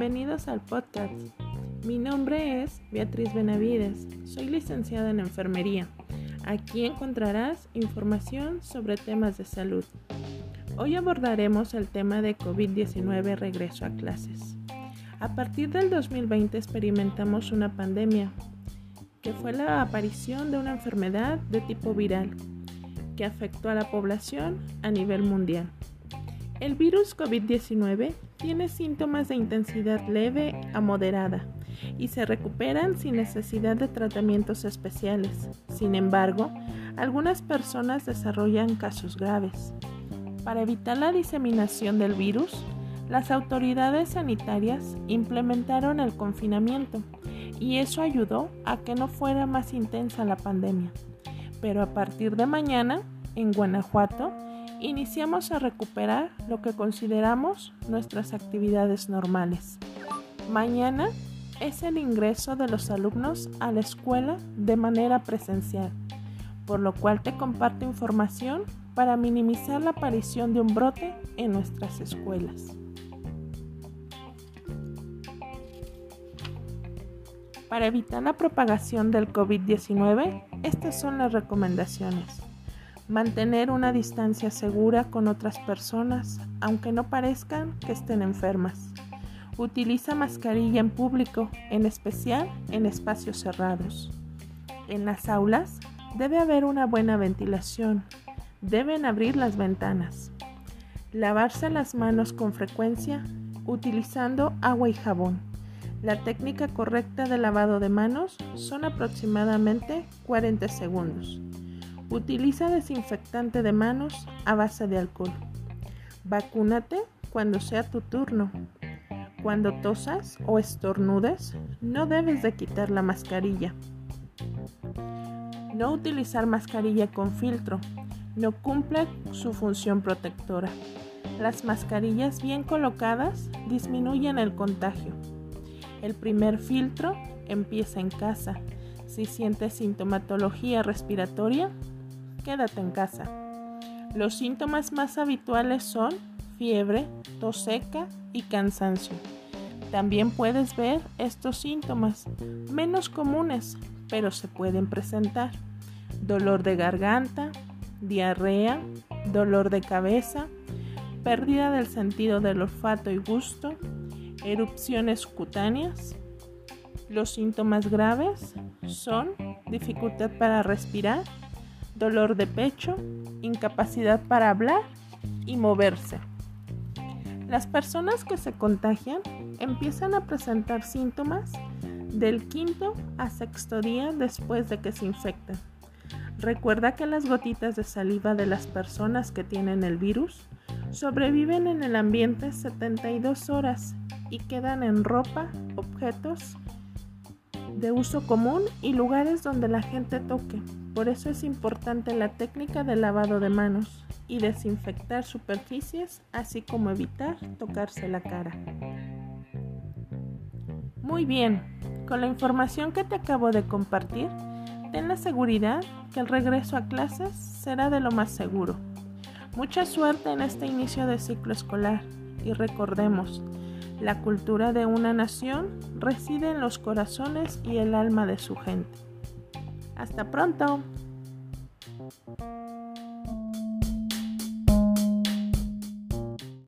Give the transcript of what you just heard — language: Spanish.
Bienvenidos al podcast. Mi nombre es Beatriz Benavides. Soy licenciada en enfermería. Aquí encontrarás información sobre temas de salud. Hoy abordaremos el tema de COVID-19 regreso a clases. A partir del 2020 experimentamos una pandemia, que fue la aparición de una enfermedad de tipo viral que afectó a la población a nivel mundial. El virus COVID-19 tiene síntomas de intensidad leve a moderada y se recuperan sin necesidad de tratamientos especiales. Sin embargo, algunas personas desarrollan casos graves. Para evitar la diseminación del virus, las autoridades sanitarias implementaron el confinamiento y eso ayudó a que no fuera más intensa la pandemia. Pero a partir de mañana, en Guanajuato, iniciamos a recuperar lo que consideramos nuestras actividades normales. Mañana es el ingreso de los alumnos a la escuela de manera presencial, por lo cual te comparto información para minimizar la aparición de un brote en nuestras escuelas. Para evitar la propagación del COVID-19, estas son las recomendaciones. Mantener una distancia segura con otras personas, aunque no parezcan que estén enfermas. Utiliza mascarilla en público, en especial en espacios cerrados. En las aulas debe haber una buena ventilación. Deben abrir las ventanas. Lavarse las manos con frecuencia utilizando agua y jabón. La técnica correcta de lavado de manos son aproximadamente 40 segundos. Utiliza desinfectante de manos a base de alcohol. Vacúnate cuando sea tu turno. Cuando tosas o estornudes, no debes de quitar la mascarilla. No utilizar mascarilla con filtro. No cumple su función protectora. Las mascarillas bien colocadas disminuyen el contagio. El primer filtro empieza en casa. Si sientes sintomatología respiratoria, quédate en casa. Los síntomas más habituales son fiebre, tos seca y cansancio. También puedes ver estos síntomas, menos comunes, pero se pueden presentar. Dolor de garganta, diarrea, dolor de cabeza, pérdida del sentido del olfato y gusto, erupciones cutáneas. Los síntomas graves son dificultad para respirar, dolor de pecho, incapacidad para hablar y moverse. Las personas que se contagian empiezan a presentar síntomas del quinto a sexto día después de que se infectan. Recuerda que las gotitas de saliva de las personas que tienen el virus sobreviven en el ambiente 72 horas y quedan en ropa, objetos de uso común y lugares donde la gente toque. Por eso es importante la técnica de lavado de manos y desinfectar superficies, así como evitar tocarse la cara. Muy bien, con la información que te acabo de compartir, ten la seguridad que el regreso a clases será de lo más seguro. Mucha suerte en este inicio de ciclo escolar y recordemos, la cultura de una nación reside en los corazones y el alma de su gente. Hasta pronto.